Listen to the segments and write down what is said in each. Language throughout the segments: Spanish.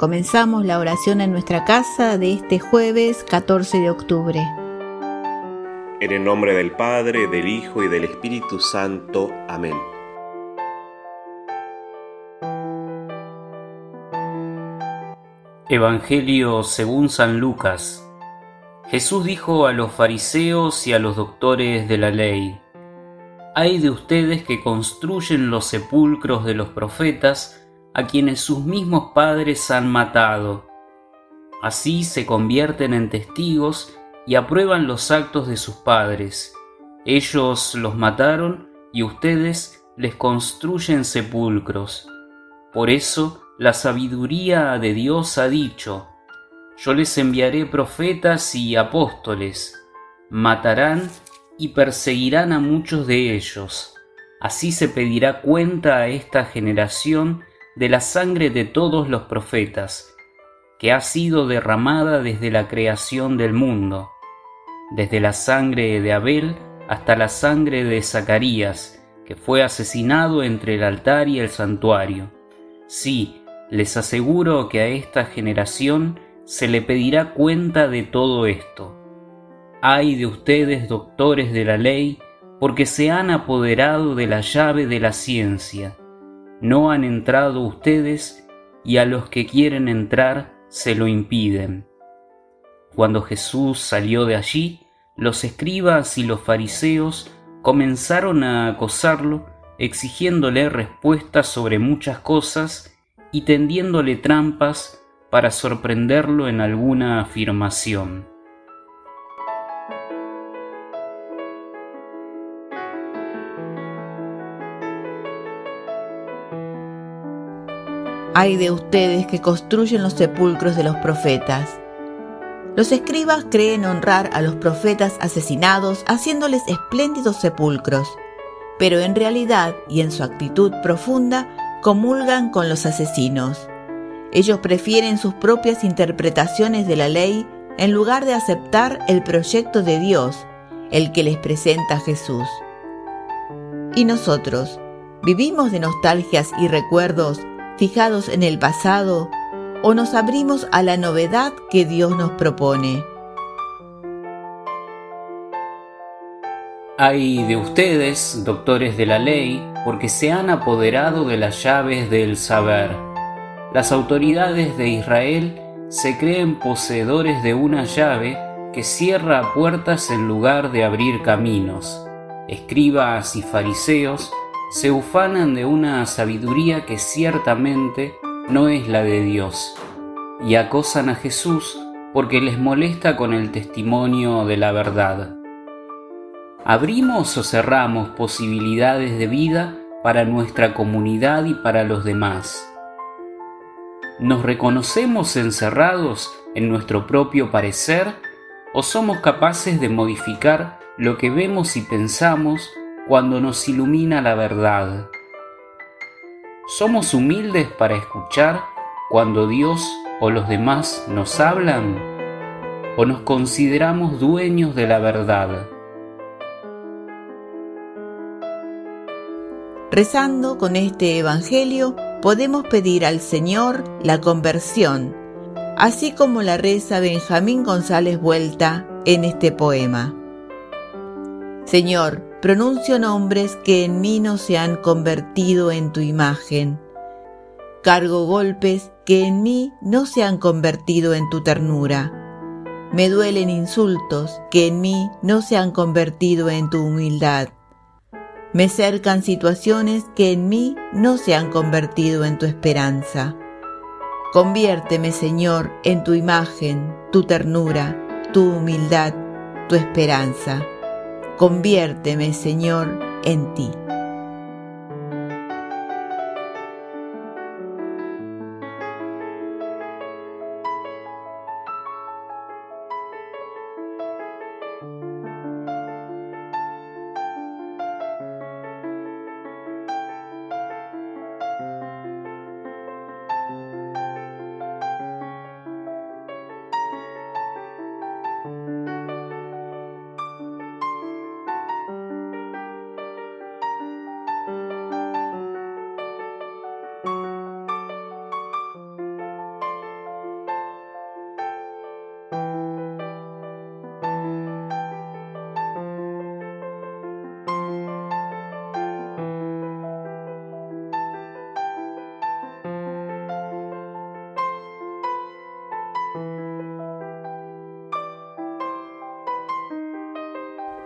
Comenzamos la oración en nuestra casa de este jueves 14 de octubre. En el nombre del Padre, del Hijo y del Espíritu Santo. Amén. Evangelio según San Lucas. Jesús dijo a los fariseos y a los doctores de la ley, Hay de ustedes que construyen los sepulcros de los profetas, a quienes sus mismos padres han matado. Así se convierten en testigos y aprueban los actos de sus padres. Ellos los mataron y ustedes les construyen sepulcros. Por eso la sabiduría de Dios ha dicho, yo les enviaré profetas y apóstoles, matarán y perseguirán a muchos de ellos. Así se pedirá cuenta a esta generación de la sangre de todos los profetas, que ha sido derramada desde la creación del mundo, desde la sangre de Abel hasta la sangre de Zacarías, que fue asesinado entre el altar y el santuario. Sí, les aseguro que a esta generación se le pedirá cuenta de todo esto. Ay de ustedes, doctores de la ley, porque se han apoderado de la llave de la ciencia no han entrado ustedes y a los que quieren entrar se lo impiden. Cuando Jesús salió de allí, los escribas y los fariseos comenzaron a acosarlo, exigiéndole respuestas sobre muchas cosas y tendiéndole trampas para sorprenderlo en alguna afirmación. Hay de ustedes que construyen los sepulcros de los profetas. Los escribas creen honrar a los profetas asesinados haciéndoles espléndidos sepulcros, pero en realidad y en su actitud profunda comulgan con los asesinos. Ellos prefieren sus propias interpretaciones de la ley en lugar de aceptar el proyecto de Dios, el que les presenta Jesús. ¿Y nosotros? ¿Vivimos de nostalgias y recuerdos fijados en el pasado o nos abrimos a la novedad que Dios nos propone. Hay de ustedes, doctores de la ley, porque se han apoderado de las llaves del saber. Las autoridades de Israel se creen poseedores de una llave que cierra puertas en lugar de abrir caminos. Escribas y fariseos se ufanan de una sabiduría que ciertamente no es la de Dios, y acosan a Jesús porque les molesta con el testimonio de la verdad. ¿Abrimos o cerramos posibilidades de vida para nuestra comunidad y para los demás? ¿Nos reconocemos encerrados en nuestro propio parecer o somos capaces de modificar lo que vemos y pensamos cuando nos ilumina la verdad. ¿Somos humildes para escuchar cuando Dios o los demás nos hablan? ¿O nos consideramos dueños de la verdad? Rezando con este Evangelio podemos pedir al Señor la conversión, así como la reza Benjamín González Vuelta en este poema. Señor, pronuncio nombres que en mí no se han convertido en tu imagen. Cargo golpes que en mí no se han convertido en tu ternura. Me duelen insultos que en mí no se han convertido en tu humildad. Me cercan situaciones que en mí no se han convertido en tu esperanza. Conviérteme, Señor, en tu imagen, tu ternura, tu humildad, tu esperanza. Conviérteme, Señor, en ti.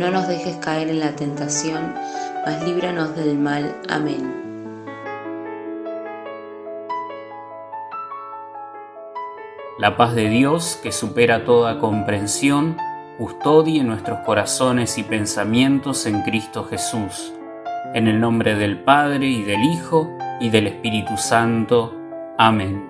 no nos dejes caer en la tentación, mas líbranos del mal. Amén. La paz de Dios, que supera toda comprensión, custodie nuestros corazones y pensamientos en Cristo Jesús. En el nombre del Padre y del Hijo y del Espíritu Santo. Amén.